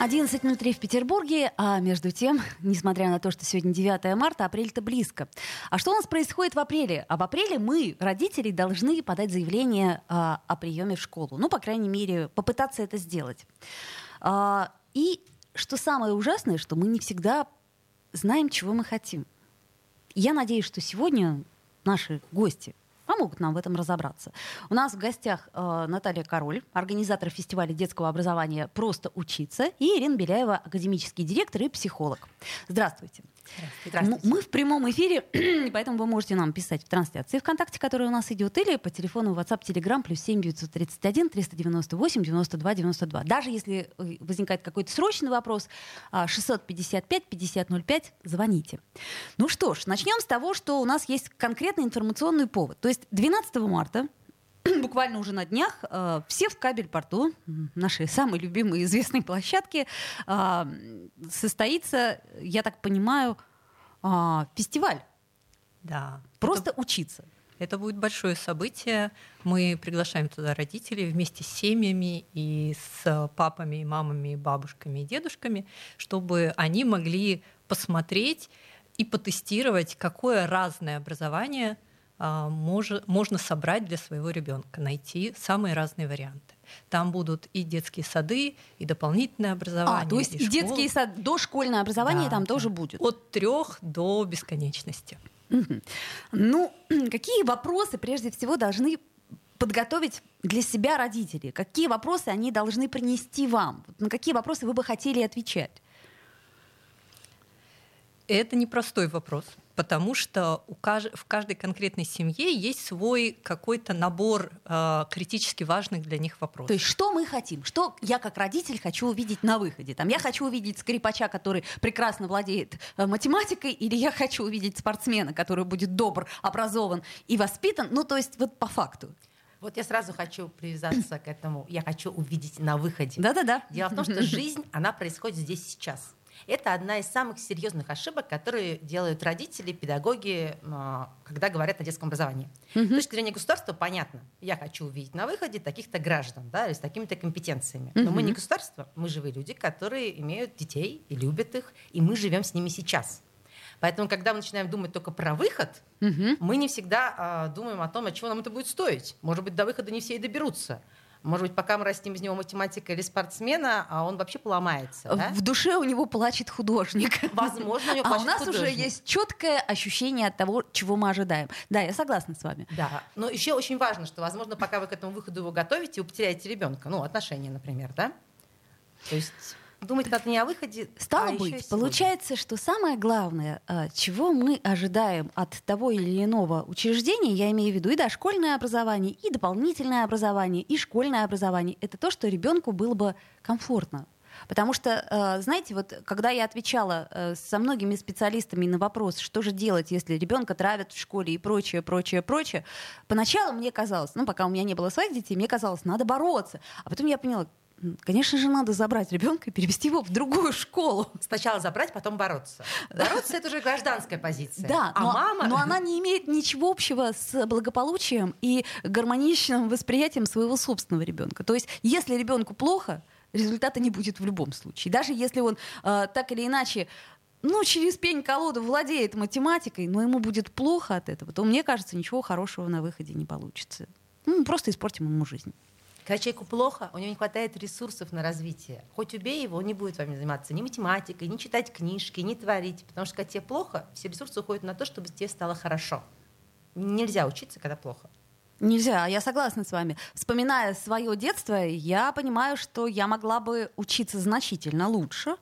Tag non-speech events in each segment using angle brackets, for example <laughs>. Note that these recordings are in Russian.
11.03 в Петербурге, а между тем, несмотря на то, что сегодня 9 марта, апрель-то близко. А что у нас происходит в апреле? А в апреле мы, родители, должны подать заявление а, о приеме в школу. Ну, по крайней мере, попытаться это сделать. А, и что самое ужасное, что мы не всегда знаем, чего мы хотим. Я надеюсь, что сегодня наши гости помогут нам в этом разобраться. У нас в гостях э, Наталья Король, организатор фестиваля детского образования «Просто учиться», и Ирина Беляева, академический директор и психолог. Здравствуйте. Здравствуйте. Мы в прямом эфире, <clears throat> поэтому вы можете нам писать в трансляции ВКонтакте, которая у нас идет, или по телефону WhatsApp, Telegram, плюс 7 931 398 92 92. Даже если э, возникает какой-то срочный вопрос, 655 5005, звоните. Ну что ж, начнем с того, что у нас есть конкретный информационный повод. То есть 12 марта <clears throat> буквально уже на днях э, все в кабель-порту, наши самые любимые известные площадки, э, состоится, я так понимаю, э, фестиваль. Да. Просто это, учиться. Это будет большое событие. Мы приглашаем туда родителей вместе с семьями и с папами, и мамами, и бабушками, и дедушками, чтобы они могли посмотреть и потестировать, какое разное образование – а, мож, можно собрать для своего ребенка, найти самые разные варианты. Там будут и детские сады, и дополнительное образование. А, то есть и, и детские сады, дошкольное образование да, там да. тоже будет? От трех до бесконечности. Угу. Ну, <clears throat> какие вопросы прежде всего должны подготовить для себя родители? Какие вопросы они должны принести вам? На какие вопросы вы бы хотели отвечать? Это непростой вопрос, потому что у кажд... в каждой конкретной семье есть свой какой-то набор э, критически важных для них вопросов. То есть что мы хотим? Что я как родитель хочу увидеть на выходе? Там, я хочу увидеть скрипача, который прекрасно владеет э, математикой, или я хочу увидеть спортсмена, который будет добр, образован и воспитан? Ну, то есть вот по факту. Вот я сразу хочу привязаться к этому. Я хочу увидеть на выходе. Да-да-да. Дело в том, что <laughs> жизнь, она происходит здесь сейчас. Это одна из самых серьезных ошибок, которые делают родители, педагоги, когда говорят о детском образовании. Угу. С точки зрения государства понятно. Я хочу увидеть на выходе таких-то граждан, да, с такими-то компетенциями. Но угу. мы не государство, мы живые люди, которые имеют детей и любят их, и мы живем с ними сейчас. Поэтому, когда мы начинаем думать только про выход, угу. мы не всегда э, думаем о том, от чего нам это будет стоить. Может быть, до выхода не все и доберутся. Может быть, пока мы растим из него математика или спортсмена, а он вообще поломается. Да? В душе у него плачет художник. Возможно, у него А у нас художник. уже есть четкое ощущение от того, чего мы ожидаем. Да, я согласна с вами. Да, но еще очень важно, что, возможно, пока вы к этому выходу его готовите, вы потеряете ребенка. Ну, отношения, например, да? То есть Думать надо не о выходе. Стало а быть, получается, что самое главное, а, чего мы ожидаем от того или иного учреждения, я имею в виду и дошкольное образование, и дополнительное образование, и школьное образование, это то, что ребенку было бы комфортно. Потому что, а, знаете, вот когда я отвечала а, со многими специалистами на вопрос, что же делать, если ребенка травят в школе и прочее, прочее, прочее, поначалу мне казалось, ну, пока у меня не было своих детей, мне казалось, надо бороться. А потом я поняла, Конечно же, надо забрать ребенка и перевести его в другую школу. Сначала забрать, потом бороться. Бороться это уже гражданская позиция. Да, а но, мама... но она не имеет ничего общего с благополучием и гармоничным восприятием своего собственного ребенка. То есть, если ребенку плохо, результата не будет в любом случае. Даже если он э, так или иначе ну, через пень-колоду владеет математикой, но ему будет плохо от этого, то, мне кажется, ничего хорошего на выходе не получится. Ну, просто испортим ему жизнь. Когда человеку плохо, у него не хватает ресурсов на развитие. Хоть убей его, он не будет вами заниматься ни математикой, ни читать книжки, ни творить. Потому что когда тебе плохо, все ресурсы уходят на то, чтобы тебе стало хорошо. Нельзя учиться, когда плохо. Нельзя, я согласна с вами. Вспоминая свое детство, я понимаю, что я могла бы учиться значительно лучше,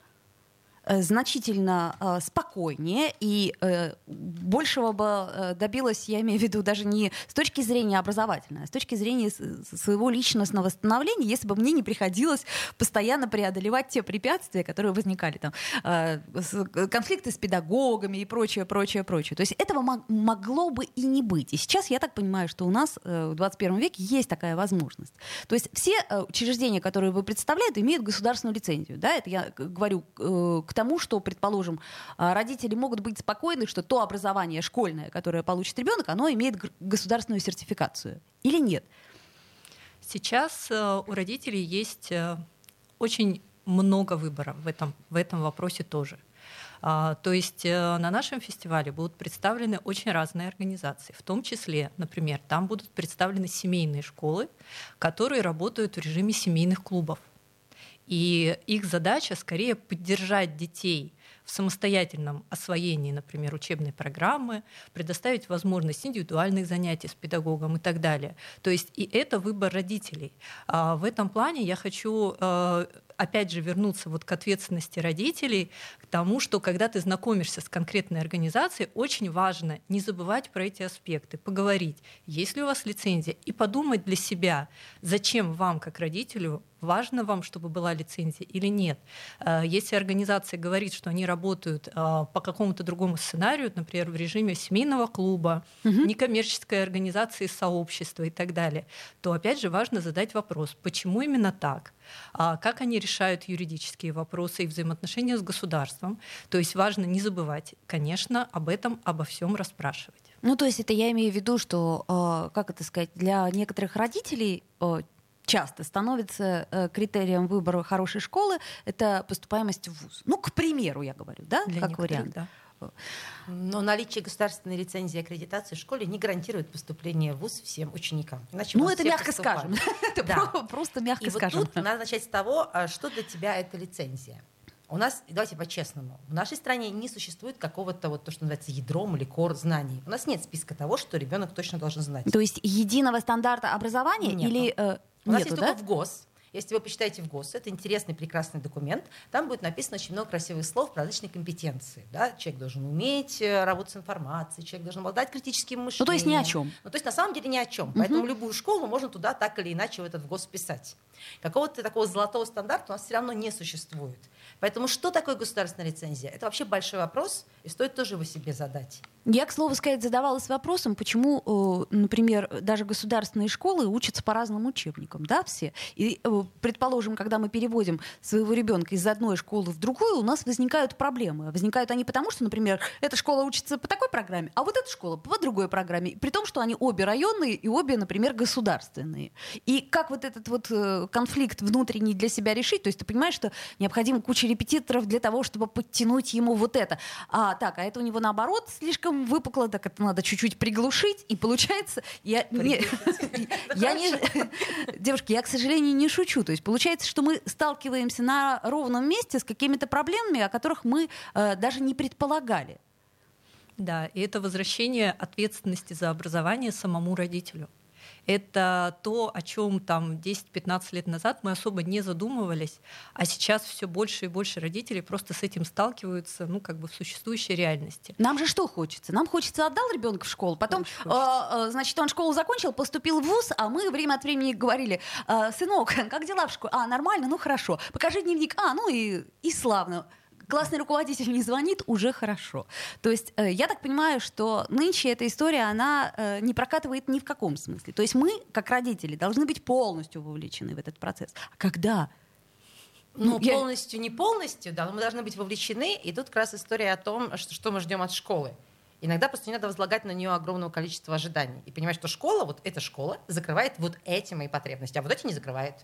значительно э, спокойнее и э, большего бы э, добилась, я имею в виду, даже не с точки зрения образовательной, а с точки зрения своего личностного становления, если бы мне не приходилось постоянно преодолевать те препятствия, которые возникали там, э, конфликты с педагогами и прочее, прочее, прочее. То есть этого могло бы и не быть. И сейчас я так понимаю, что у нас э, в 21 веке есть такая возможность. То есть все э, учреждения, которые вы представляют, имеют государственную лицензию. Да? Это я говорю э, к тому, что, предположим, родители могут быть спокойны, что то образование школьное, которое получит ребенок, оно имеет государственную сертификацию. Или нет? Сейчас у родителей есть очень много выбора в этом, в этом вопросе тоже. А, то есть э, на нашем фестивале будут представлены очень разные организации, в том числе, например, там будут представлены семейные школы, которые работают в режиме семейных клубов. И их задача скорее поддержать детей в самостоятельном освоении, например, учебной программы, предоставить возможность индивидуальных занятий с педагогом и так далее. То есть и это выбор родителей. А, в этом плане я хочу э, опять же вернуться вот к ответственности родителей, к тому, что когда ты знакомишься с конкретной организацией, очень важно не забывать про эти аспекты, поговорить, есть ли у вас лицензия, и подумать для себя, зачем вам, как родителю, важно вам, чтобы была лицензия или нет. Э, если организация говорит, что они работают э, по какому-то другому сценарию, например, в режиме семейного клуба, угу. некоммерческой организации, сообщества и так далее, то опять же важно задать вопрос, почему именно так? А как они решают юридические вопросы и взаимоотношения с государством. То есть важно не забывать, конечно, об этом, обо всем расспрашивать. Ну, то есть это я имею в виду, что, э, как это сказать, для некоторых родителей э, часто становится э, критерием выбора хорошей школы это поступаемость в ВУЗ. Ну, к примеру, я говорю, да, для как вариант. Да. Но наличие государственной лицензии и аккредитации в школе не гарантирует поступление в ВУЗ всем ученикам. Иначе ну, это мягко поступают. скажем. <laughs> это да. просто мягко и скажем. Вот тут надо начать с того, а что для тебя это лицензия. У нас, давайте по-честному, в нашей стране не существует какого-то вот то, что называется ядром или кор знаний. У нас нет списка того, что ребенок точно должен знать. То есть единого стандарта образования нет. или э, у нас есть да? только в ГОС. Если вы почитаете в ГОС, это интересный, прекрасный документ, там будет написано очень много красивых слов про различные компетенции. Да? Человек должен уметь э, работать с информацией, человек должен обладать критическим мышлением. Ну, то есть ни о чем. Ну, то есть на самом деле ни о чем. Угу. Поэтому любую школу можно туда так или иначе в этот в ГОС писать. Какого-то такого золотого стандарта у нас все равно не существует. Поэтому что такое государственная лицензия? Это вообще большой вопрос, и стоит тоже его себе задать. Я, к слову сказать, задавалась вопросом, почему, э, например, даже государственные школы учатся по разным учебникам, да, все. И, э, предположим, когда мы переводим своего ребенка из одной школы в другую, у нас возникают проблемы. Возникают они потому, что, например, эта школа учится по такой программе, а вот эта школа по другой программе. При том, что они обе районные и обе, например, государственные. И как вот этот вот э, конфликт внутренний для себя решить? То есть ты понимаешь, что необходимо куча репетиторов для того, чтобы подтянуть ему вот это. А так, а это у него наоборот слишком слишком выпукло, так это надо чуть-чуть приглушить, и получается, я не, я не, девушки, я, к сожалению, не шучу. То есть получается, что мы сталкиваемся на ровном месте с какими-то проблемами, о которых мы э, даже не предполагали. Да, и это возвращение ответственности за образование самому родителю. Это то, о чем там 10-15 лет назад мы особо не задумывались, а сейчас все больше и больше родителей просто с этим сталкиваются, ну, как бы в существующей реальности. Нам же что хочется? Нам хочется отдал ребенка в школу, потом, э, значит, он школу закончил, поступил в ВУЗ, а мы время от времени говорили, э, сынок, <laughs> как дела в школе? А, нормально, ну хорошо. Покажи дневник. А, ну и, и славно классный руководитель не звонит, уже хорошо. То есть э, я так понимаю, что нынче эта история, она э, не прокатывает ни в каком смысле. То есть мы, как родители, должны быть полностью вовлечены в этот процесс. А когда? Ну, я... полностью, не полностью, да, но мы должны быть вовлечены. И тут как раз история о том, что, что мы ждем от школы. Иногда просто не надо возлагать на нее огромного количества ожиданий. И понимать, что школа, вот эта школа, закрывает вот эти мои потребности, а вот эти не закрывает.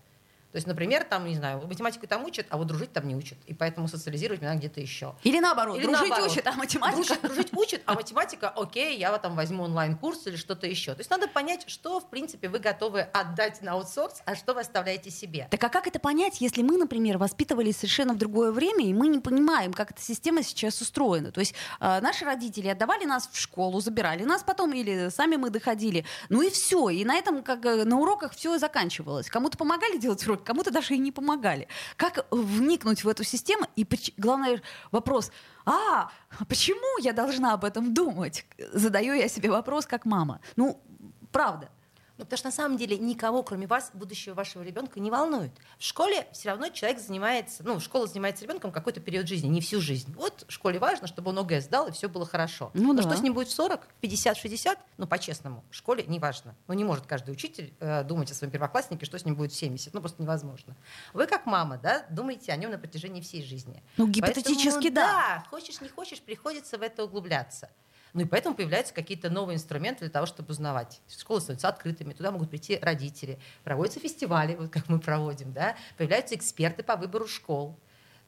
То есть, например, там, не знаю, математику там учат, а вот дружить там не учат. И поэтому социализировать меня где-то еще. Или наоборот, или дружить наоборот. учат, а математика... Дружить, дружить учат, а математика, окей, я вот там возьму онлайн-курс или что-то еще. То есть надо понять, что, в принципе, вы готовы отдать на аутсорс, а что вы оставляете себе. Так а как это понять, если мы, например, воспитывались совершенно в другое время, и мы не понимаем, как эта система сейчас устроена? То есть э, наши родители отдавали нас в школу, забирали нас потом, или сами мы доходили. Ну и все. И на этом, как на уроках, все заканчивалось. Кому-то помогали делать уроки, кому-то даже и не помогали. Как вникнуть в эту систему? И главный вопрос, а, почему я должна об этом думать? Задаю я себе вопрос как мама. Ну, правда. Ну, потому что на самом деле никого, кроме вас, будущего вашего ребенка не волнует. В школе все равно человек занимается, ну, школа занимается ребенком какой-то период жизни, не всю жизнь. Вот в школе важно, чтобы он ОГЭ сдал, и все было хорошо. Ну, Но да. что с ним будет в 40, 50, 60, ну, по-честному, в школе не важно. Ну, не может каждый учитель э, думать о своем первокласснике, что с ним будет в 70. Ну, просто невозможно. Вы, как мама, да, думаете о нем на протяжении всей жизни. Ну, гипотетически, Поэтому, да. Да, хочешь, не хочешь, приходится в это углубляться. Ну и поэтому появляются какие-то новые инструменты для того, чтобы узнавать. Школы становятся открытыми, туда могут прийти родители, проводятся фестивали, вот как мы проводим, да? появляются эксперты по выбору школ.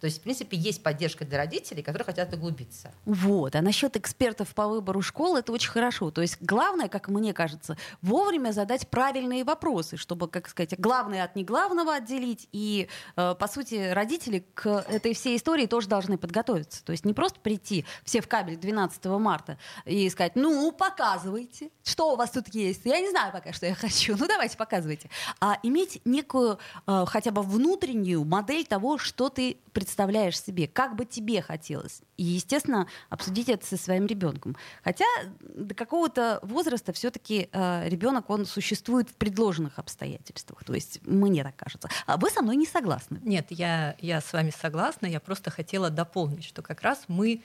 То есть, в принципе, есть поддержка для родителей, которые хотят углубиться. Вот. А насчет экспертов по выбору школы это очень хорошо. То есть главное, как мне кажется, вовремя задать правильные вопросы, чтобы, как сказать, главное от неглавного отделить. И, э, по сути, родители к этой всей истории тоже должны подготовиться. То есть не просто прийти все в кабель 12 марта и сказать, ну, показывайте, что у вас тут есть. Я не знаю пока, что я хочу. Ну, давайте, показывайте. А иметь некую э, хотя бы внутреннюю модель того, что ты представляешь себе, как бы тебе хотелось. И, естественно, обсудить это со своим ребенком. Хотя до какого-то возраста все-таки э, ребенок, он существует в предложенных обстоятельствах. То есть мне так кажется. А вы со мной не согласны? Нет, я, я с вами согласна. Я просто хотела дополнить, что как раз мы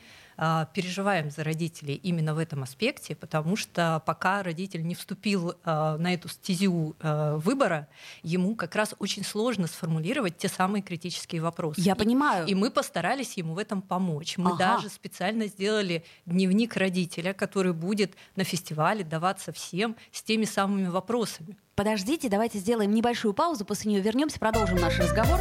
переживаем за родителей именно в этом аспекте, потому что пока родитель не вступил а, на эту стезю а, выбора, ему как раз очень сложно сформулировать те самые критические вопросы. Я понимаю. И, и мы постарались ему в этом помочь. Мы ага. даже специально сделали дневник родителя, который будет на фестивале даваться всем с теми самыми вопросами. Подождите, давайте сделаем небольшую паузу, после нее вернемся, продолжим наш разговор.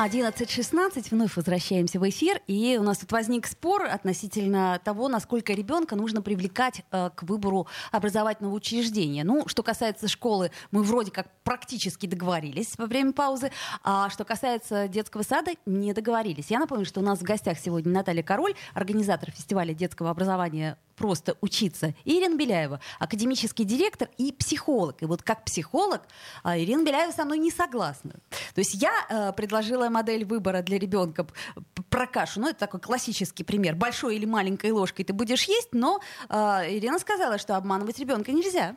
11.16, вновь возвращаемся в эфир, и у нас тут возник спор относительно того, насколько ребенка нужно привлекать э, к выбору образовательного учреждения. Ну, что касается школы, мы вроде как практически договорились во время паузы, а что касается детского сада, не договорились. Я напомню, что у нас в гостях сегодня Наталья Король, организатор фестиваля детского образования просто учиться. Ирина Беляева, академический директор и психолог. И вот как психолог а, Ирина Беляева со мной не согласна. То есть я э, предложила модель выбора для ребенка про кашу. Ну, это такой классический пример. Большой или маленькой ложкой ты будешь есть, но э, Ирина сказала, что обманывать ребенка нельзя.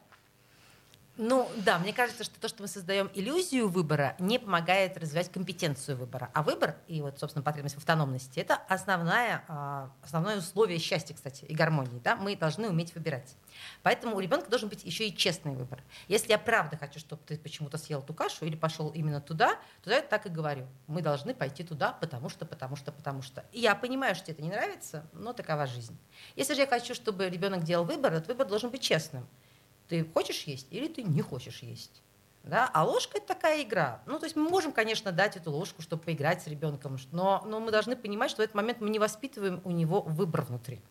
Ну да, мне кажется, что то, что мы создаем иллюзию выбора, не помогает развивать компетенцию выбора. А выбор и вот, собственно, потребность в автономности это основное, а, основное условие счастья, кстати, и гармонии. Да? Мы должны уметь выбирать. Поэтому у ребенка должен быть еще и честный выбор. Если я правда хочу, чтобы ты почему-то съел ту кашу или пошел именно туда, то я так и говорю. Мы должны пойти туда, потому что, потому что, потому что. И я понимаю, что тебе это не нравится, но такова жизнь. Если же я хочу, чтобы ребенок делал выбор, этот выбор должен быть честным. Ты хочешь есть или ты не хочешь есть. Да? А ложка это такая игра. Ну, то есть мы можем, конечно, дать эту ложку, чтобы поиграть с ребенком, но, но мы должны понимать, что в этот момент мы не воспитываем у него выбор внутри.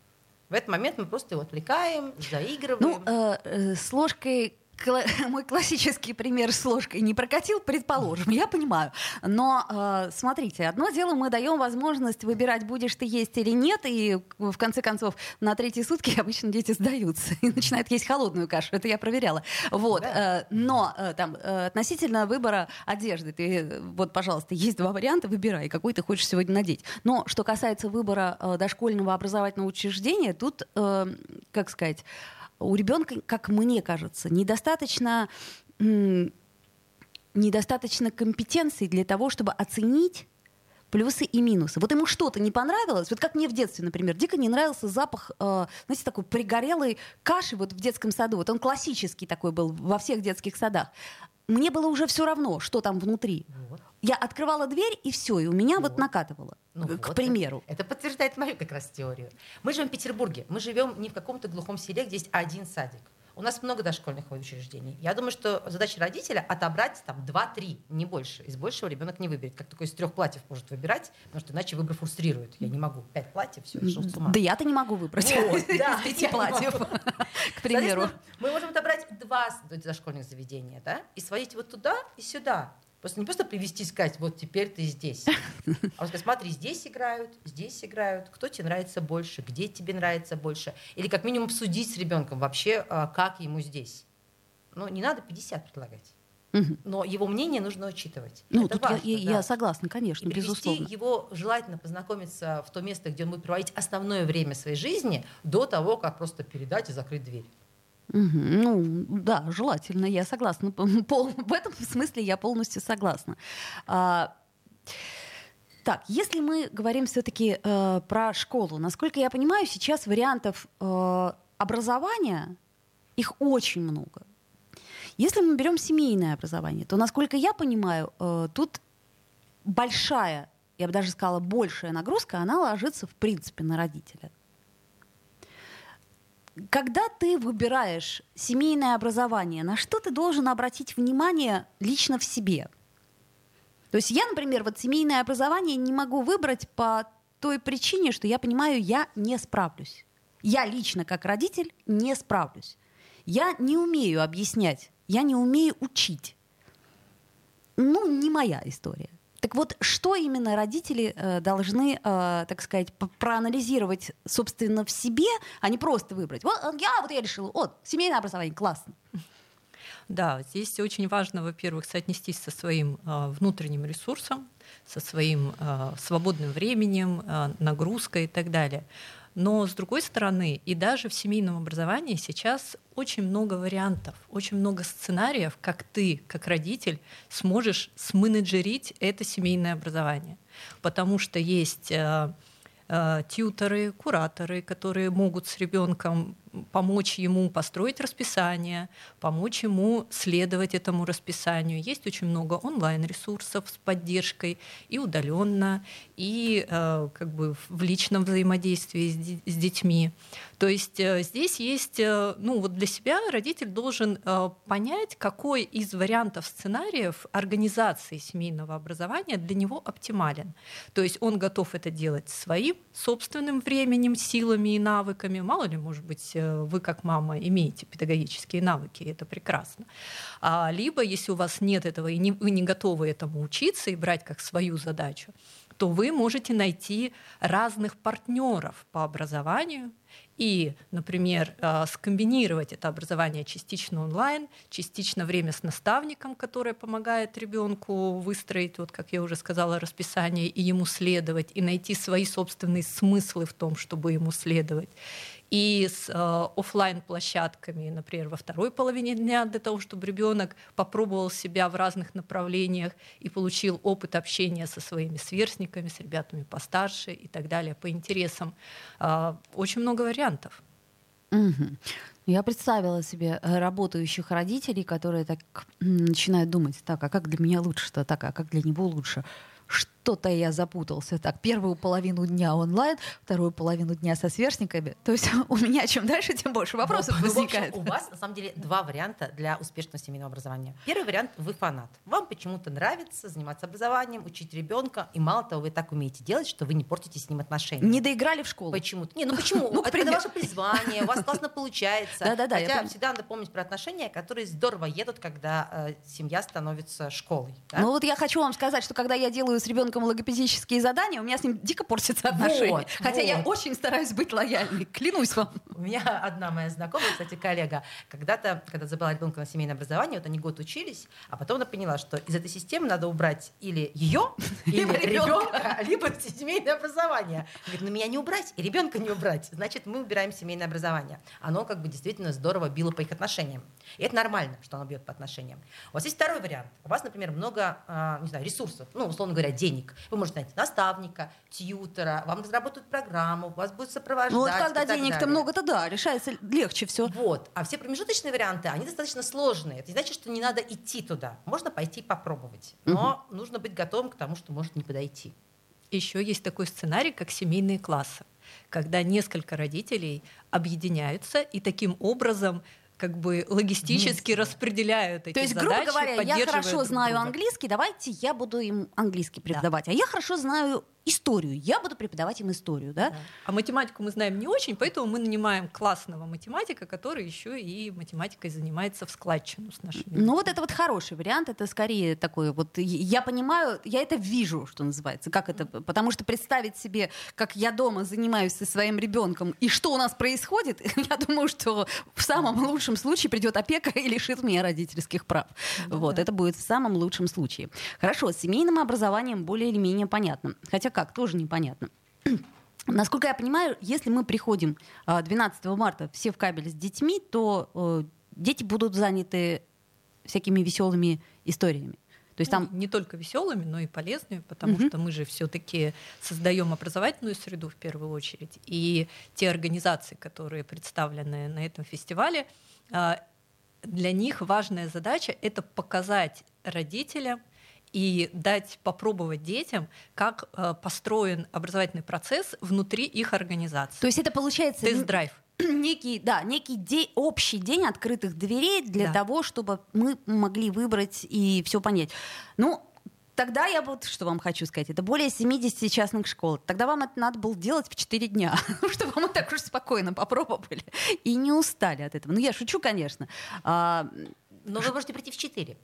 В этот момент мы просто его отвлекаем, заигрываем. Ну, э, э, с ложкой <laughs> мой классический пример с ложкой не прокатил, предположим, я понимаю. Но э, смотрите, одно дело мы даем возможность выбирать, будешь ты есть или нет, и в конце концов на третьи сутки <laughs> обычно дети сдаются и начинают есть холодную кашу. Это я проверяла. Вот. Да. Э, но э, там э, относительно выбора одежды, ты вот, пожалуйста, есть два варианта, выбирай, какой ты хочешь сегодня надеть. Но что касается выбора э, дошкольного образовательного учреждения, тут, э, как сказать у ребенка, как мне кажется, недостаточно недостаточно компетенций для того, чтобы оценить плюсы и минусы. Вот ему что-то не понравилось, вот как мне в детстве, например, дико не нравился запах, э, знаете, такой пригорелой каши вот в детском саду. Вот он классический такой был во всех детских садах. Мне было уже все равно, что там внутри. Вот. Я открывала дверь, и все, и у меня вот, вот накатывало. Ну, к вот примеру. Это, это подтверждает мою как раз теорию. Мы живем в Петербурге. Мы живем не в каком-то глухом селе, где есть один садик. У нас много дошкольных учреждений. Я думаю, что задача родителя отобрать там 2-3, не больше. Из большего ребенок не выберет. Как только из трех платьев может выбирать, потому что иначе выбор фрустрирует. Я не могу. Пять платьев, все, шел с ума. Да я-то не могу выбрать Вот, <laughs> да, из пяти платьев, <laughs> к примеру. Мы можем отобрать два дошкольных заведения, да, и сводить вот туда и сюда. Просто не просто привести и сказать, вот теперь ты здесь. А сказать, смотри, здесь играют, здесь играют, кто тебе нравится больше, где тебе нравится больше. Или как минимум обсудить с ребенком вообще, а, как ему здесь. Ну, не надо 50 предлагать. Но его мнение нужно учитывать. Ну, Это тут я- важно, я, да. я согласна, конечно, И привести безусловно. его желательно познакомиться в то место, где он будет проводить основное время своей жизни, до того, как просто передать и закрыть дверь. Ну, да, желательно, я согласна. <laughs> В этом смысле я полностью согласна. А, так, если мы говорим все-таки про школу, насколько я понимаю, сейчас вариантов э, образования их очень много. Если мы берем семейное образование, то, насколько я понимаю, э, тут большая, я бы даже сказала, большая нагрузка, она ложится в принципе на родителя. Когда ты выбираешь семейное образование, на что ты должен обратить внимание лично в себе? То есть я, например, вот семейное образование не могу выбрать по той причине, что я понимаю, я не справлюсь. Я лично, как родитель, не справлюсь. Я не умею объяснять, я не умею учить. Ну, не моя история. Так вот, что именно родители э, должны, э, так сказать, проанализировать, собственно, в себе, а не просто выбрать. Вот э, я, вот я решила, вот, семейное образование, классно. Да, здесь очень важно, во-первых, соотнестись со своим э, внутренним ресурсом, со своим э, свободным временем, э, нагрузкой и так далее. Но с другой стороны, и даже в семейном образовании сейчас очень много вариантов, очень много сценариев, как ты, как родитель, сможешь сменеджерить это семейное образование. Потому что есть э, э, тьюторы, кураторы, которые могут с ребенком помочь ему построить расписание, помочь ему следовать этому расписанию. Есть очень много онлайн-ресурсов с поддержкой и удаленно, и э, как бы в личном взаимодействии с, с детьми. То есть э, здесь есть, э, ну вот для себя родитель должен э, понять, какой из вариантов сценариев организации семейного образования для него оптимален. То есть он готов это делать своим собственным временем, силами и навыками. Мало ли, может быть, э, вы как мама имеете педагогические навыки, это прекрасно. А, либо, если у вас нет этого и не, вы не готовы этому учиться и брать как свою задачу, то вы можете найти разных партнеров по образованию и, например, э, скомбинировать это образование частично онлайн, частично время с наставником, которое помогает ребенку выстроить, вот как я уже сказала, расписание и ему следовать, и найти свои собственные смыслы в том, чтобы ему следовать и с э, офлайн площадками, например, во второй половине дня для того, чтобы ребенок попробовал себя в разных направлениях и получил опыт общения со своими сверстниками, с ребятами постарше и так далее по интересам. Э, очень много вариантов. Мгм. Я представила себе э, работающих родителей, которые так начинают думать, так, а как для меня лучше-то, так, а как для него лучше? Что-то я запутался. Так, первую половину дня онлайн, вторую половину дня со сверстниками. То есть <laughs> у меня чем дальше, тем больше вопросов Ну, в общем, возникает. у вас, на самом деле, два варианта для успешного семейного образования. Первый вариант – вы фанат. Вам почему-то нравится заниматься образованием, учить ребенка, и мало того, вы так умеете делать, что вы не портите с ним отношения. Не доиграли в школу. Почему-то. Не, ну <laughs> почему? Ну, это ваше призвание, у вас классно <laughs> получается. Да-да-да, Хотя всегда надо помнить про отношения, которые здорово едут, когда э, семья становится школой. Ну вот я хочу вам сказать, что когда я делаю с ребенком логопедические задания, у меня с ним дико портятся отношения. Вот, Хотя я вот. очень стараюсь быть лояльной, клянусь вам. У меня одна моя знакомая, кстати, коллега, когда-то, когда забрала ребенка на семейное образование, вот они год учились, а потом она поняла, что из этой системы надо убрать или ее, <laughs> или ребенка, либо семейное образование. Говорит, ну меня не убрать, и ребенка не убрать. Значит, мы убираем семейное образование. Оно как бы действительно здорово било по их отношениям. И это нормально, что оно бьет по отношениям. У вас есть второй вариант. У вас, например, много, а, не знаю, ресурсов, ну, условно говоря, денег. Вы можете найти наставника, тьютера, вам разработают программу, вас будет сопровождать. Ну вот когда денег-то далее. много, то да, решается легче все. Вот. А все промежуточные варианты, они достаточно сложные. Это не значит, что не надо идти туда. Можно пойти и попробовать. Но нужно быть готовым к тому, что может не подойти. Еще есть такой сценарий, как семейные классы, когда несколько родителей объединяются и таким образом как бы логистически распределяют эти То есть, задачи, грубо говоря, я хорошо друг знаю друга. английский, давайте я буду им английский преподавать. А я хорошо знаю историю, я буду преподавать им историю, да? Да. А математику мы знаем не очень, поэтому мы нанимаем классного математика, который еще и математикой занимается в складчину с нашими. Ну вот это вот хороший вариант, это скорее такой вот, я понимаю, я это вижу, что называется, как это, потому что представить себе, как я дома занимаюсь со своим ребенком и что у нас происходит, <laughs> я думаю, что в самом лучшем случае придет опека <laughs> и лишит меня родительских прав. Ну вот, да. это будет в самом лучшем случае. Хорошо, с семейным образованием более или менее понятно, хотя как, тоже непонятно. <clears throat> Насколько я понимаю, если мы приходим а, 12 марта все в кабель с детьми, то э, дети будут заняты всякими веселыми историями. То есть Ну, там не только веселыми, но и полезными, потому Мгм. что мы же все-таки создаем образовательную среду в первую очередь. И те организации, которые представлены на этом фестивале, а, для них важная задача это показать родителям и дать попробовать детям, как э, построен образовательный процесс внутри их организации. То есть это получается Тест-драйв. некий, да, некий де- общий день открытых дверей для Да. того, чтобы мы могли выбрать и все понять. Ну, Тогда я вот что вам хочу сказать. Это более 70 частных школ. Тогда вам это надо было делать в 4 дня, <laughs> чтобы мы так уж спокойно попробовали и не устали от этого. Ну, я шучу, конечно. А, Но вы можете прийти в 4.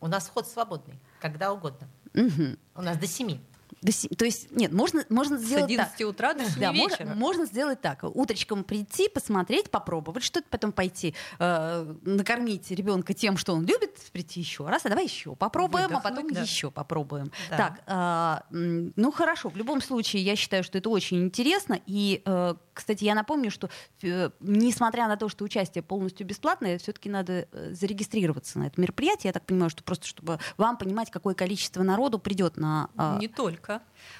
У нас вход свободный, когда угодно. мгм. У нас до 7. До То есть, нет, можно, можно С сделать так. 11 утра до 7 Да, вечера. можно сделать так. Утречком прийти, посмотреть, попробовать что-то, потом пойти э, накормить ребенка тем, что он любит, прийти еще раз, а давай еще попробуем, а потом Выдохнуть, да. еще попробуем. Да. Так, м, ну хорошо, в любом случае, я считаю, что это очень интересно. И, э, кстати, я напомню, что э, несмотря на то, что участие полностью бесплатное, все-таки надо э, зарегистрироваться на это мероприятие. Я так понимаю, что просто чтобы вам понимать, какое количество народу придет на... а, Не только.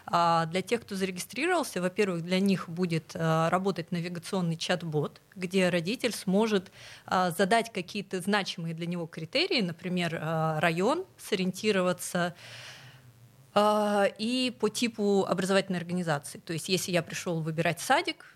А Для тех, кто зарегистрировался, во-первых, для них будет а, работать навигационный чат-бот, где родитель сможет а, задать какие-то значимые для него критерии, например, район, сориентироваться и по типу образовательной организации. То есть, если я пришел выбирать садик,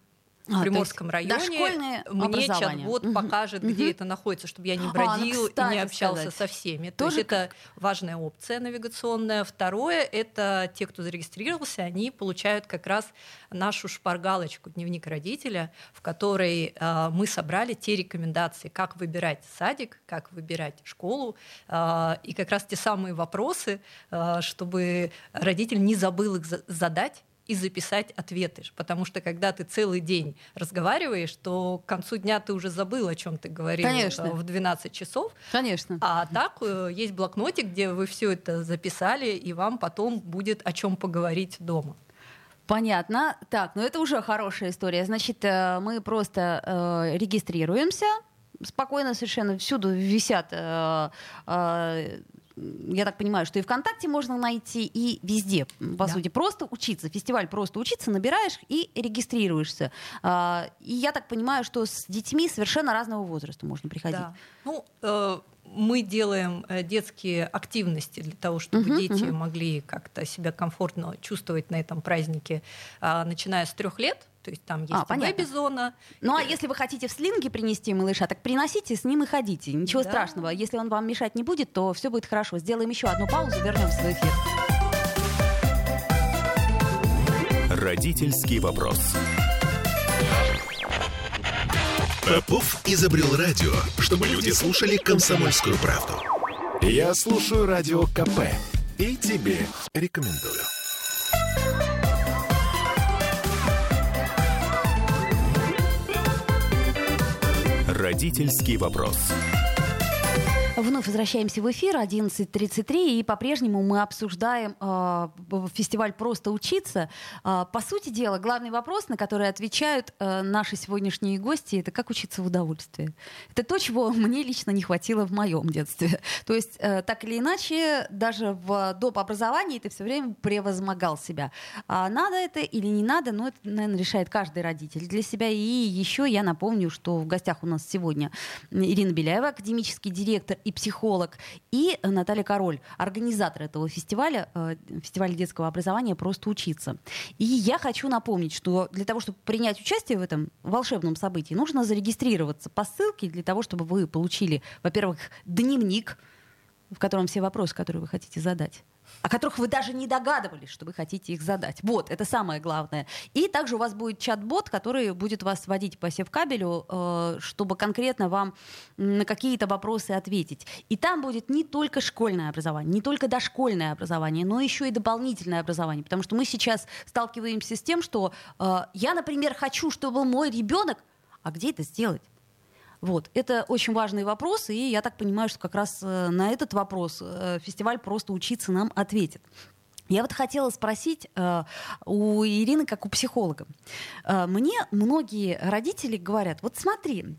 в то Приморском районе мне чат-бот Мгм. покажет, где Мгм. это находится, чтобы я не А, ну, бродил и не общался сказать. со всеми. То Тоже есть это важная опция навигационная. Второе — это те, кто зарегистрировался, они получают как раз нашу шпаргалочку «Дневник родителя», в которой э, мы собрали те рекомендации, как выбирать садик, как выбирать школу, э, и как раз те самые вопросы, э, чтобы родитель не забыл их за- задать, и записать ответы. Потому что когда ты целый день разговариваешь, то к концу дня ты уже забыл, о чем ты говорил Конечно. э, в 12 часов. Конечно. А так э, есть блокнотик, где вы все это записали, и вам потом будет о чем поговорить дома. Понятно. Так, ну это уже хорошая история. Значит, э, мы просто э, регистрируемся. Спокойно совершенно всюду висят э, э, я так понимаю, что и ВКонтакте можно найти, и везде, по Да. сути, просто учиться. Фестиваль просто учиться, набираешь и регистрируешься. А, И я так понимаю, что с детьми совершенно разного возраста можно приходить. Да. Ну, э, мы делаем э, детские активности для того, чтобы Мгм, дети мгм. могли как-то себя комфортно чувствовать на этом празднике, а, начиная с трех лет. То есть там есть А, понятно. бэби-зона. Ну а если вы хотите в слинге принести малыша, так приносите, с ним и ходите. Ничего Да. страшного. Если он вам мешать не будет, то все будет хорошо. Сделаем еще одну паузу, вернемся в эфир. Родительский вопрос. Попов изобрел радио, чтобы люди слушали комсомольскую правду. Я слушаю радио КП и тебе рекомендую. Родительский вопрос. Вновь возвращаемся в эфир 11.33, и по-прежнему мы обсуждаем э, фестиваль «Просто учиться». Э, по сути дела, главный вопрос, на который отвечают э, наши сегодняшние гости, это как учиться в удовольствии. Это то, чего мне лично не хватило в моем детстве. <laughs> То есть, э, так или иначе, даже в доп. образовании ты все время превозмогал себя. А надо это или не надо, ну, это, наверное, решает каждый родитель для себя. И еще я напомню, что в гостях у нас сегодня Ирина Беляева, академический директор и психолог, и Наталья Король, организатор этого фестиваля, э, фестиваля детского образования «Просто учиться». И я хочу напомнить, что для того, чтобы принять участие в этом волшебном событии, нужно зарегистрироваться по ссылке для того, чтобы вы получили, во-первых, дневник, в котором все вопросы, которые вы хотите задать, о которых вы даже не догадывались, что вы хотите их задать. Вот, это самое главное. И также у вас будет чат-бот, который будет вас водить по севкабелю, э, чтобы конкретно вам на какие-то вопросы ответить. И там будет не только школьное образование, не только дошкольное образование, но еще и дополнительное образование. Потому что мы сейчас сталкиваемся с тем, что э, я, например, хочу, чтобы мой ребенок... А где это сделать? Вот. Это очень важный вопрос, и я так понимаю, что как раз э, на этот вопрос э, фестиваль «Просто учиться» нам ответит. Я вот хотела спросить э, у Ирины, как у психолога. Мне многие родители говорят, вот смотри,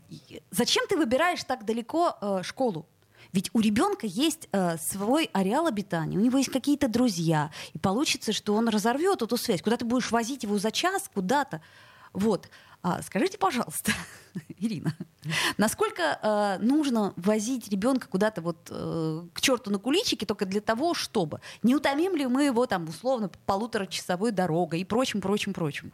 зачем ты выбираешь так далеко школу? Ведь у ребенка есть э, свой ареал обитания, у него есть какие-то друзья, и получится, что он разорвет эту связь. Куда ты будешь возить его за час, куда-то. Вот. А, скажите, пожалуйста, <laughs> Ирина, насколько э, нужно возить ребенка куда-то вот э, к черту на куличики только для того, чтобы не утомим ли мы его там условно полуторачасовой дорогой и прочим, прочим, прочим?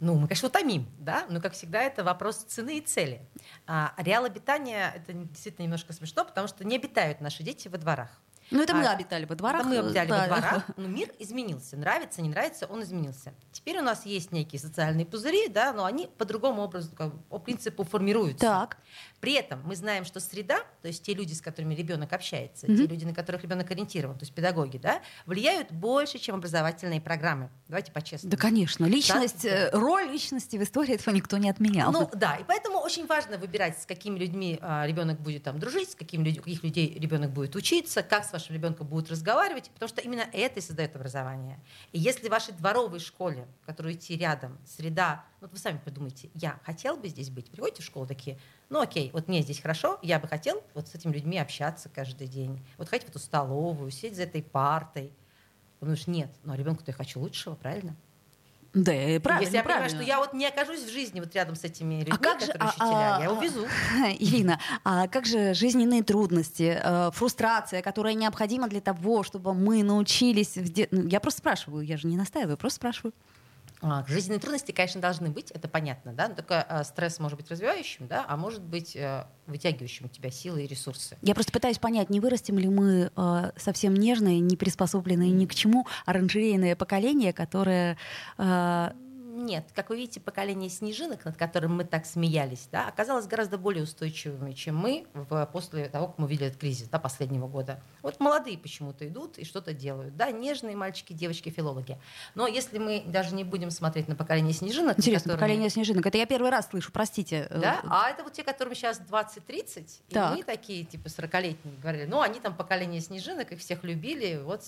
Ну, мы, конечно, утомим, да, но, как всегда, это вопрос цены и цели. А, реал обитания — это действительно немножко смешно, потому что не обитают наши дети во дворах. Ну, это мы а, обитали во дворах. Это мы обитали да. во дворах, <laughs> но мир изменился. Нравится, не нравится, он изменился. Теперь у нас есть некие социальные пузыри, да, но они по другому образу, как, по принципу формируются. Так. При этом мы знаем, что среда, то есть те люди, с которыми ребенок общается, mm-hmm. те люди, на которых ребенок ориентирован, то есть педагоги, да, влияют больше, чем образовательные программы. Давайте по-честному. Да, конечно. Личность, да? Э, роль личности в истории этого никто не отменял. Ну да, и поэтому очень важно выбирать, с какими людьми а, ребенок будет там дружить, с какими людьми, каких людей ребенок будет учиться, как с вашим ребенком будут разговаривать, потому что именно это и создает образование. И если в вашей дворовой школе, которую идти рядом, среда, вот вы сами подумайте, я хотел бы здесь быть, приходите в школу такие, ну окей, вот мне здесь хорошо, я бы хотел вот с этими людьми общаться каждый день, вот ходить в эту столовую, сидеть за этой партой. Потому что нет, но ребенку-то я хочу лучшего, правильно? Да, правильно. Если я правильно. понимаю, что я вот не окажусь в жизни вот рядом с этими людьми, а как же, которые а, учителя, а, я увезу. <laughs> Ирина, а как же жизненные трудности, э, фрустрация, которая необходима для того, чтобы мы научились... В де... Ну, я просто спрашиваю, я же не настаиваю, просто спрашиваю. А, жизненные трудности, конечно, должны быть, это понятно, да, но только э, стресс может быть развивающим, да, а может быть э, вытягивающим у тебя силы и ресурсы. Я просто пытаюсь понять, не вырастем ли мы э, совсем нежные, не приспособленные ни к чему оранжерейное поколение, которое нет, как вы видите, поколение снежинок, над которым мы так смеялись, да, оказалось гораздо более устойчивыми, чем мы в, после того, как мы увидели этот кризис да, последнего года. Вот молодые почему-то идут и что-то делают. Да, нежные мальчики, девочки, филологи. Но если мы даже не будем смотреть на поколение снежинок... Интересно, которыми... поколение снежинок. Это я первый раз слышу, простите. Да, а это вот те, которым сейчас 20-30, и они такие, типа, 40-летние, говорили, ну, они там поколение снежинок, их всех любили, вот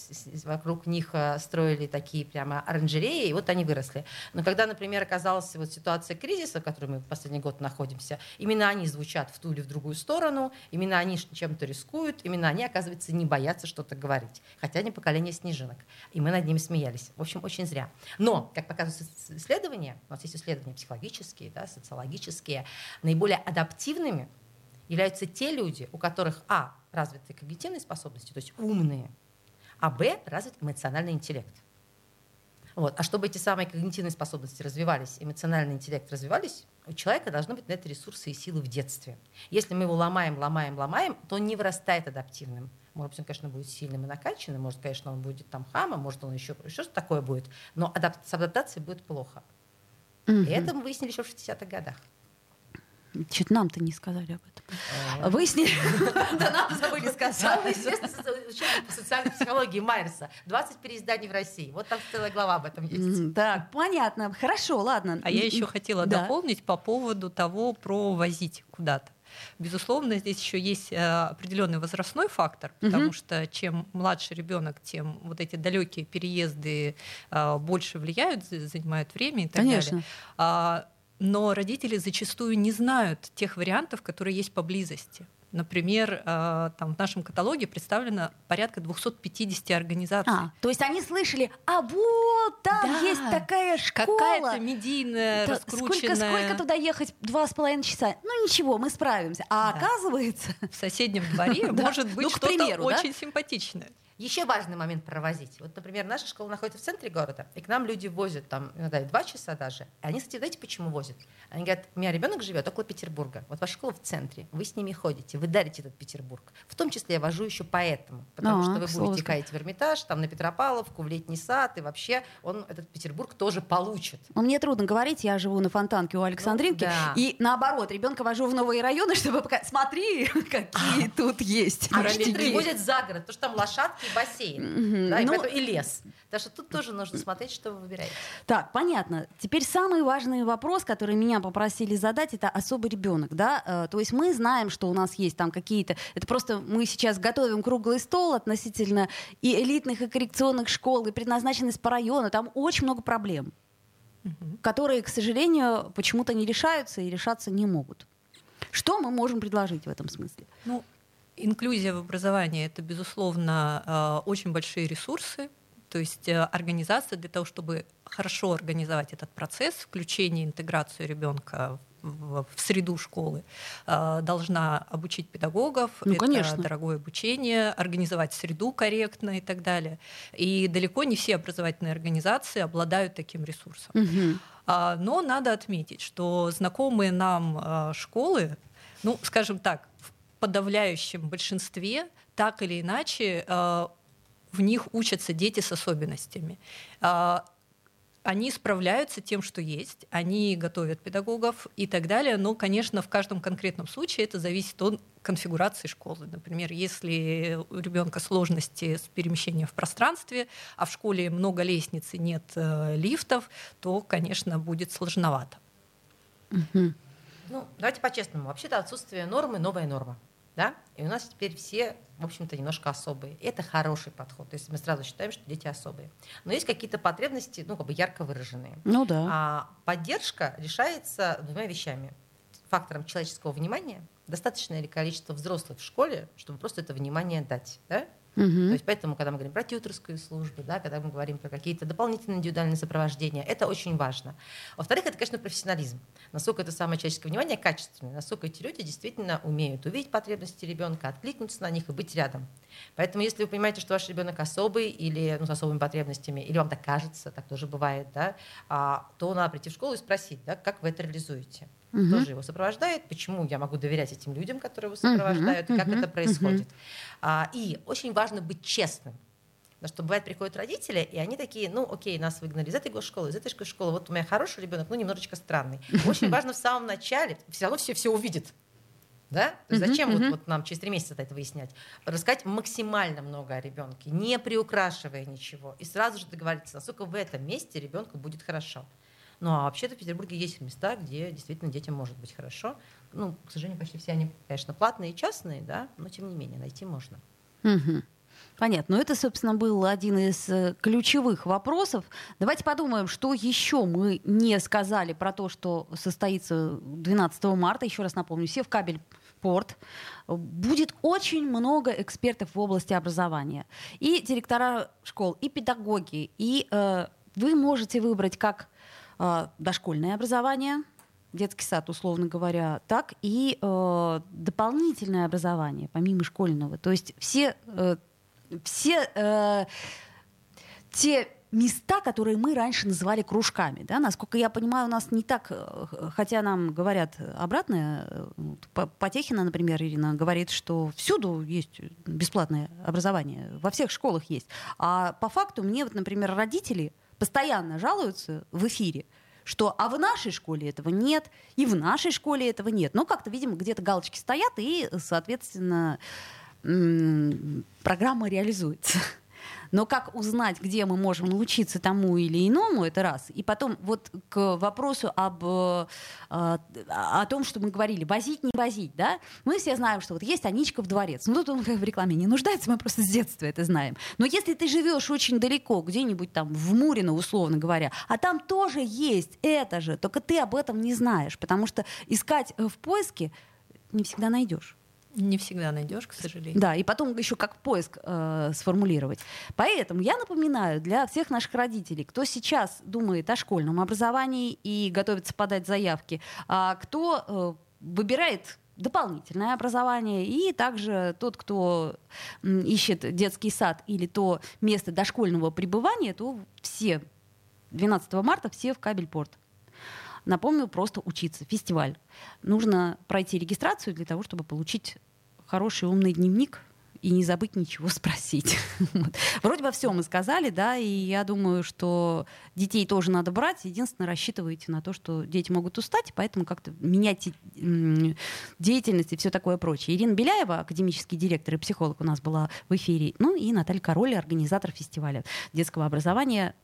вокруг них э, строили такие прямо оранжереи, и вот они выросли. Но когда когда, например, оказалась вот ситуация кризиса, в которой мы последний год находимся, именно они звучат в ту или в другую сторону, именно они чем-то рискуют, именно они, оказывается, не боятся что-то говорить. Хотя они поколение снежинок. И мы над ними смеялись. В общем, очень зря. Но, как показывают исследования, у нас есть исследования психологические, да, социологические, наиболее адаптивными являются те люди, у которых, а, развиты когнитивные способности, то есть умные, а, б, развит эмоциональный интеллект. Вот. А чтобы эти самые когнитивные способности развивались, эмоциональный интеллект развивались, у человека должны быть на это ресурсы и силы в детстве. Если мы его ломаем, ломаем, ломаем, то он не вырастает адаптивным. Может быть, он, конечно, будет сильным и накачанным, может, конечно, он будет там хамом, может, он еще, еще что-то такое будет, но адап- с адаптацией будет плохо. Угу. И это мы выяснили еще в 60-х годах. Что-то нам-то не сказали об этом. А. Выяснили. <laughs> Да нам забыли сказать. По социальной психологии Майерса. 20 переизданий в России. Вот там целая глава об этом есть. Так, понятно. Хорошо, ладно. А я еще хотела дополнить по поводу того, про возить куда-то. Безусловно, здесь еще есть э, определенный возрастной фактор, потому угу. что чем младше ребенок, тем вот эти далекие переезды э, больше влияют, занимают время и так Конечно. далее. А, но родители зачастую не знают тех вариантов, которые есть поблизости. Например, э, там в нашем каталоге представлено порядка 250 организаций. А, то есть они слышали, а вот там Да. есть такая школа. Какая-то медийная, Да, раскрученная. Сколько, сколько туда ехать? Два с половиной часа. Ну ничего, мы справимся. А Да. оказывается... В соседнем дворе <laughs> может быть Ну, что-то очень симпатичное. Еще важный момент провозить. Вот, например, наша школа находится в центре города, и к нам люди возят там иногда и два часа даже. И они, кстати, знаете, почему возят? Они говорят, у меня ребенок живет около Петербурга. Вот ваша школа в центре, вы с ними ходите, вы дарите этот Петербург. В том числе я вожу еще поэтому, потому А, что вы будете каять в Эрмитаж, там на Петропавловку, в летний сад, и вообще он этот Петербург тоже получит. Ну, Мне трудно говорить, я живу на Фонтанке у Александринки. Ну, да. И наоборот, ребенка вожу в новые районы, <laughs> чтобы показать, смотри, <laughs> какие тут есть. А ништяки». некоторые возят за город, потому что там лошадки и бассейн. Да, и, Ну, поэтому и лес. Так что тут тоже нужно смотреть, что вы выбираете. Так, понятно. Теперь самый важный вопрос, который меня попросили задать, это особый ребенок, да? Э, То есть мы знаем, что у нас есть там какие-то... Это просто мы сейчас готовим круглый стол относительно и элитных, и коррекционных школ, и предназначенность по району. Там очень много проблем, которые, к сожалению, почему-то не решаются и решаться не могут. Что мы можем предложить в этом смысле? Ну, инклюзия в образовании это, безусловно, э, очень большие ресурсы. То есть э, организация для того, чтобы хорошо организовать этот процесс, включение, интеграцию ребенка в, среду школы, э, должна обучить педагогов, Ну, это конечно. дорогое обучение, организовать среду корректно и так далее. И далеко не все образовательные организации обладают таким ресурсом. А, Но надо отметить, что знакомые нам школы, ну, скажем так, в подавляющем большинстве так или иначе а, в них учатся дети с особенностями. А, Они справляются тем, что есть, они готовят педагогов и так далее, но, конечно, в каждом конкретном случае это зависит от конфигурации школы. Например, если у ребенка сложности с перемещением в пространстве, а в школе много лестниц и нет э, лифтов, то, конечно, будет сложновато. Ну, давайте по-честному. Вообще-то отсутствие нормы – новая норма. Да? И у нас теперь все, в общем-то, немножко особые. Это хороший подход. То есть мы сразу считаем, что дети особые. Но есть какие-то потребности, ну, как бы ярко выраженные. Ну да. А поддержка решается двумя вещами. Фактором человеческого внимания. Достаточное ли количество взрослых в школе, чтобы просто это внимание дать. Да? Мгм. То есть поэтому, когда мы говорим про тьюторскую службу, да, когда мы говорим про какие-то дополнительные индивидуальные сопровождения, это очень важно. Во-вторых, это, конечно, профессионализм. Насколько это самое человеческое внимание качественное, насколько эти люди действительно умеют увидеть потребности ребенка, откликнуться на них и быть рядом. Поэтому, если вы понимаете, что ваш ребенок особый или ну, с особыми потребностями, или вам так кажется, так тоже бывает, да, а, то надо прийти в школу и спросить, да, как вы это реализуете. Мгм. Кто же его сопровождает, почему я могу доверять этим людям, которые его сопровождают, и как мгм, это происходит. А, и очень важно быть честным. Потому что бывает, приходят родители, и они такие, ну, окей, нас выгнали из этой школы, из этой школы, вот у меня хороший ребенок, ну, немножечко странный. <laughs> Очень важно в самом начале, все равно все все увидят. Да? То есть зачем вот, мгм. вот нам через три месяца это выяснять? Рассказать максимально много о ребенке, не приукрашивая ничего. И сразу же договориться, насколько в этом месте ребенку будет хорошо. Ну а вообще-то в Петербурге есть места, где действительно детям может быть хорошо. Ну, к сожалению, почти все они, конечно, платные и частные, да, но тем не менее найти можно. Понятно. Ну, это, собственно, был один из э, ключевых вопросов. Давайте подумаем, что еще мы не сказали про то, что состоится 12 марта. Еще раз напомню, Севкабель порт. Будет очень много экспертов в области образования. И директора школ, и педагоги. И э, вы можете выбрать как дошкольное образование, детский сад, условно говоря, так и э, дополнительное образование, помимо школьного. То есть все, э, все э, те места, которые мы раньше называли кружками. Да? Насколько я понимаю, у нас не так, э, хотя нам говорят обратное. э, Потехина, например, Ирина говорит, что всюду есть бесплатное образование, во всех школах есть. А по факту мне, вот, например, родители постоянно жалуются в эфире, что а в нашей школе этого нет, и в нашей школе этого нет. Но как-то, видимо, где-то галочки стоят, и, соответственно, программа реализуется. Но как узнать, где мы можем научиться тому или иному, это раз. И потом вот к вопросу об, э, э, о том, что мы говорили, возить, не возить, да? Мы все знаем, что вот есть Аничка в дворец. Ну, тут он в рекламе не нуждается, мы просто с детства это знаем. Но если ты живешь очень далеко, где-нибудь там в Мурино, условно говоря, а там тоже есть это же, только ты об этом не знаешь, потому что искать э, в поиске не всегда найдешь. Не всегда найдешь, к сожалению. Да, и потом еще как поиск э, сформулировать. Поэтому я напоминаю для всех наших родителей, кто сейчас думает о школьном образовании и готовится подать заявки, а кто э, выбирает дополнительное образование, и также тот, кто ищет детский сад или то место дошкольного пребывания, то все 12 марта все в Кабельпорт. Напомню, просто учиться. Фестиваль. Нужно пройти регистрацию для того, чтобы получить хороший умный дневник и не забыть ничего <laughs> спросить. Вроде бы все мы сказали, да, и я думаю, что детей тоже надо брать. Единственное, рассчитывайте на то, что дети могут устать, поэтому как-то менять деятельность и все такое прочее. Ирина Беляева, академический директор и психолог у нас была в эфире, ну и Наталья Король, организатор фестиваля детского образования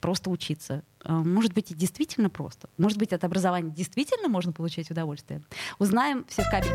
просто учиться. А, может быть, и действительно просто. Может быть, от образования действительно можно получать удовольствие. Узнаем все в кабель